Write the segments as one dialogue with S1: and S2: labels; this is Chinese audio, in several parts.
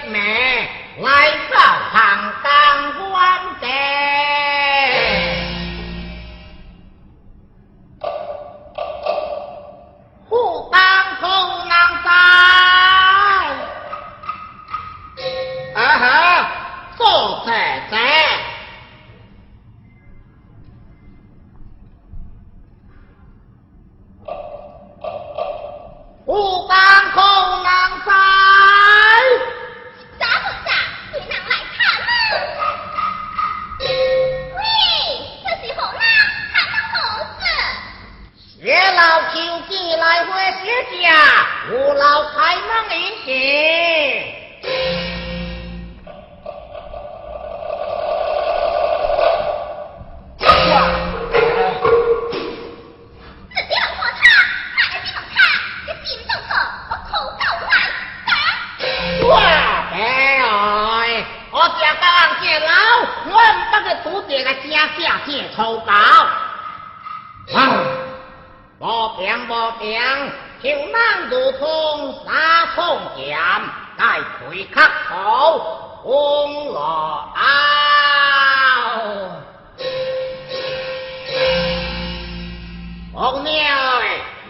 S1: 你来
S2: 吧强不强，就难如同沙冲剑，来回磕头，红罗啊！红娘，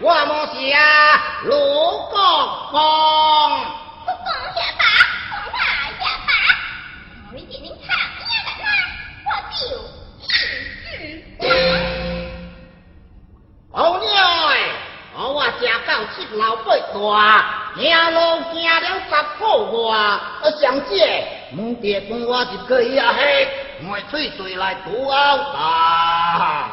S2: 我们下鲁国公。老八大，行路行了十步外，上姐，唔别管我一个呀嘿，我嘴嘴来堵熬
S1: 大。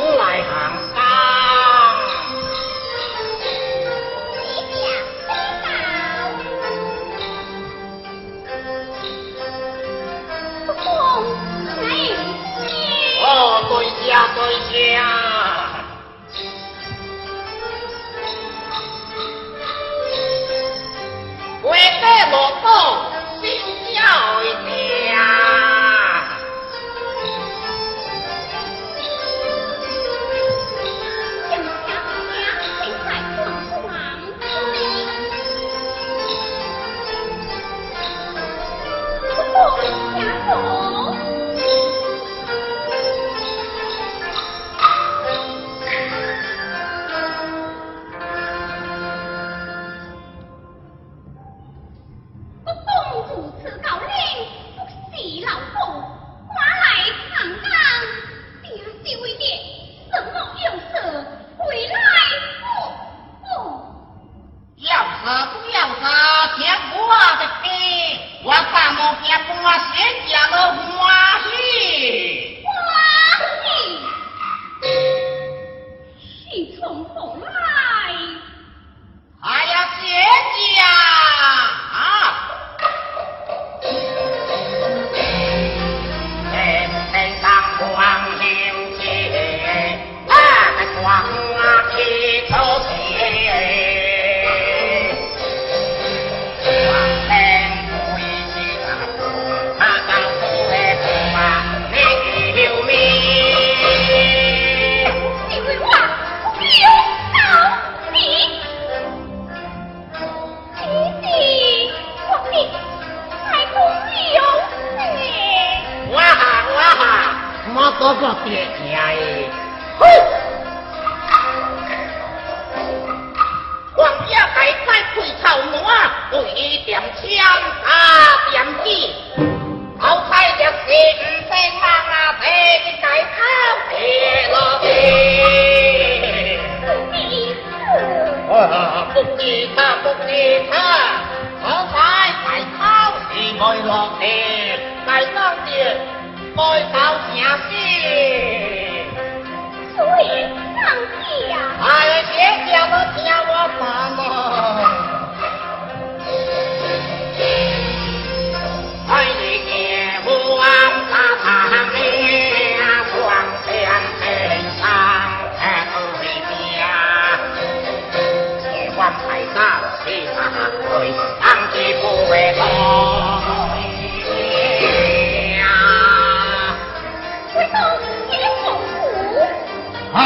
S2: 不玩 ทุกทีข้าทุกทีข้าเท้าซ้า
S1: ยไก่เข้า
S2: ที่บอยหลอกเด็กไก่น้องเดียบอยเท้า 到西南去，当之不为多。
S1: 我都也痛苦。
S2: 啊！